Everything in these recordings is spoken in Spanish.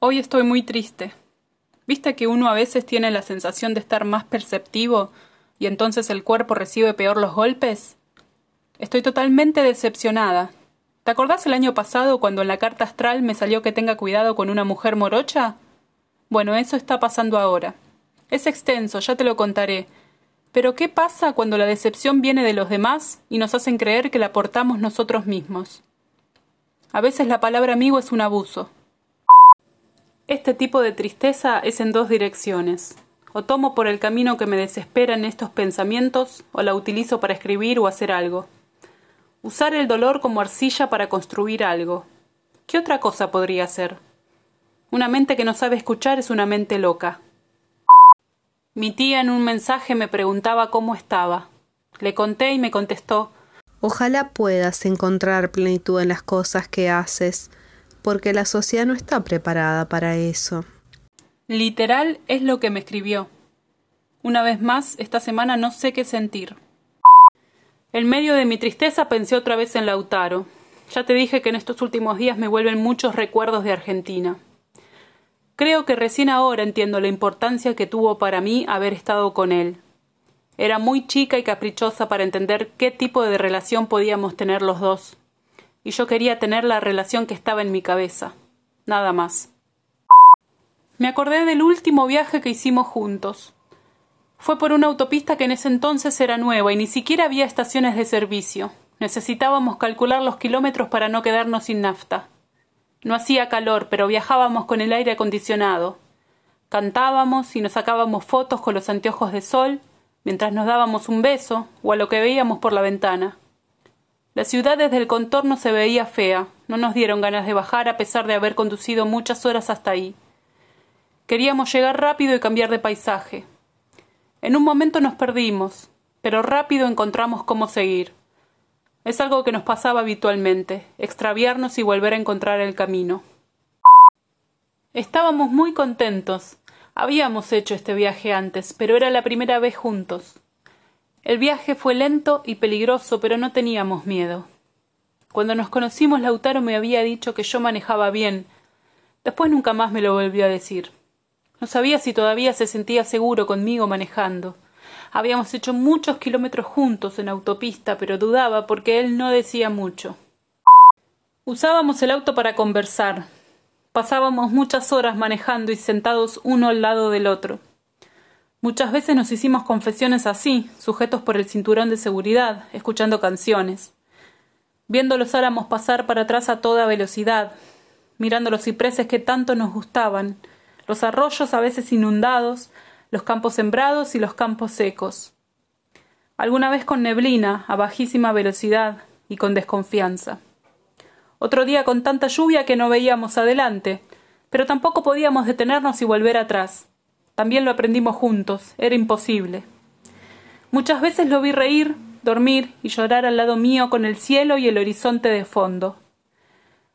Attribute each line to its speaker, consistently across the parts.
Speaker 1: Hoy estoy muy triste. ¿Viste que uno a veces tiene la sensación de estar más perceptivo y entonces el cuerpo recibe peor los golpes? Estoy totalmente decepcionada. ¿Te acordás el año pasado cuando en la carta astral me salió que tenga cuidado con una mujer morocha? Bueno, eso está pasando ahora. Es extenso, ya te lo contaré. Pero ¿qué pasa cuando la decepción viene de los demás y nos hacen creer que la portamos nosotros mismos? A veces la palabra amigo es un abuso. Este tipo de tristeza es en dos direcciones. O tomo por el camino que me desespera en estos pensamientos, o la utilizo para escribir o hacer algo. Usar el dolor como arcilla para construir algo. ¿Qué otra cosa podría ser? Una mente que no sabe escuchar es una mente loca. Mi tía en un mensaje me preguntaba cómo estaba. Le conté y me contestó
Speaker 2: Ojalá puedas encontrar plenitud en las cosas que haces porque la sociedad no está preparada para eso.
Speaker 1: Literal es lo que me escribió. Una vez más, esta semana no sé qué sentir. En medio de mi tristeza pensé otra vez en Lautaro. Ya te dije que en estos últimos días me vuelven muchos recuerdos de Argentina. Creo que recién ahora entiendo la importancia que tuvo para mí haber estado con él. Era muy chica y caprichosa para entender qué tipo de relación podíamos tener los dos y yo quería tener la relación que estaba en mi cabeza. Nada más. Me acordé del último viaje que hicimos juntos. Fue por una autopista que en ese entonces era nueva y ni siquiera había estaciones de servicio. Necesitábamos calcular los kilómetros para no quedarnos sin nafta. No hacía calor, pero viajábamos con el aire acondicionado. Cantábamos y nos sacábamos fotos con los anteojos de sol, mientras nos dábamos un beso o a lo que veíamos por la ventana. La ciudad desde el contorno se veía fea. No nos dieron ganas de bajar a pesar de haber conducido muchas horas hasta ahí. Queríamos llegar rápido y cambiar de paisaje. En un momento nos perdimos, pero rápido encontramos cómo seguir. Es algo que nos pasaba habitualmente, extraviarnos y volver a encontrar el camino. Estábamos muy contentos. Habíamos hecho este viaje antes, pero era la primera vez juntos. El viaje fue lento y peligroso, pero no teníamos miedo. Cuando nos conocimos, Lautaro me había dicho que yo manejaba bien. Después nunca más me lo volvió a decir. No sabía si todavía se sentía seguro conmigo manejando. Habíamos hecho muchos kilómetros juntos en autopista, pero dudaba porque él no decía mucho. Usábamos el auto para conversar. Pasábamos muchas horas manejando y sentados uno al lado del otro. Muchas veces nos hicimos confesiones así, sujetos por el cinturón de seguridad, escuchando canciones, viendo los álamos pasar para atrás a toda velocidad, mirando los cipreses que tanto nos gustaban, los arroyos a veces inundados, los campos sembrados y los campos secos. Alguna vez con neblina, a bajísima velocidad y con desconfianza. Otro día con tanta lluvia que no veíamos adelante, pero tampoco podíamos detenernos y volver atrás. También lo aprendimos juntos, era imposible. Muchas veces lo vi reír, dormir y llorar al lado mío con el cielo y el horizonte de fondo.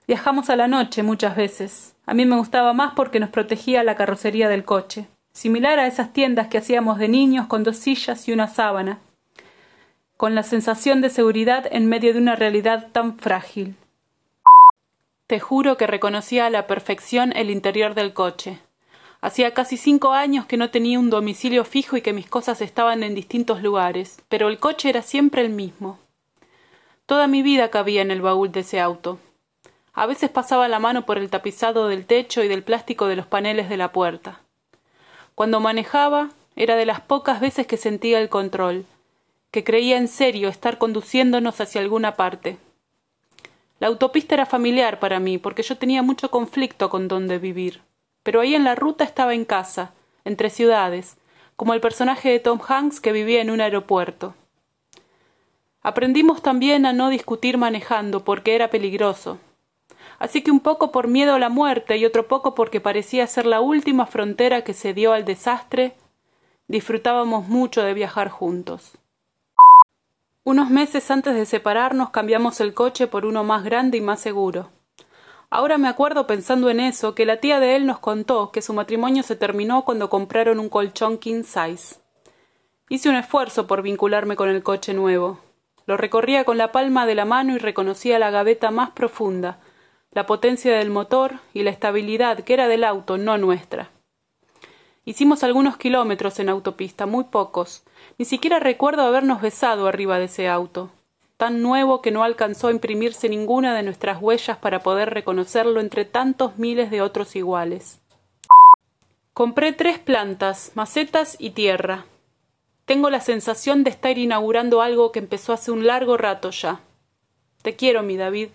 Speaker 1: Viajamos a la noche muchas veces. A mí me gustaba más porque nos protegía la carrocería del coche, similar a esas tiendas que hacíamos de niños con dos sillas y una sábana, con la sensación de seguridad en medio de una realidad tan frágil. Te juro que reconocía a la perfección el interior del coche, Hacía casi cinco años que no tenía un domicilio fijo y que mis cosas estaban en distintos lugares, pero el coche era siempre el mismo. Toda mi vida cabía en el baúl de ese auto. A veces pasaba la mano por el tapizado del techo y del plástico de los paneles de la puerta. Cuando manejaba, era de las pocas veces que sentía el control, que creía en serio estar conduciéndonos hacia alguna parte. La autopista era familiar para mí, porque yo tenía mucho conflicto con dónde vivir pero ahí en la ruta estaba en casa, entre ciudades, como el personaje de Tom Hanks que vivía en un aeropuerto. Aprendimos también a no discutir manejando porque era peligroso. Así que un poco por miedo a la muerte y otro poco porque parecía ser la última frontera que se dio al desastre, disfrutábamos mucho de viajar juntos. Unos meses antes de separarnos cambiamos el coche por uno más grande y más seguro. Ahora me acuerdo pensando en eso que la tía de él nos contó que su matrimonio se terminó cuando compraron un colchón king size. Hice un esfuerzo por vincularme con el coche nuevo. Lo recorría con la palma de la mano y reconocía la gaveta más profunda, la potencia del motor y la estabilidad que era del auto, no nuestra. Hicimos algunos kilómetros en autopista, muy pocos. Ni siquiera recuerdo habernos besado arriba de ese auto, tan nuevo que no alcanzó a imprimirse ninguna de nuestras huellas para poder reconocerlo entre tantos miles de otros iguales. Compré tres plantas, macetas y tierra. Tengo la sensación de estar inaugurando algo que empezó hace un largo rato ya. Te quiero, mi David.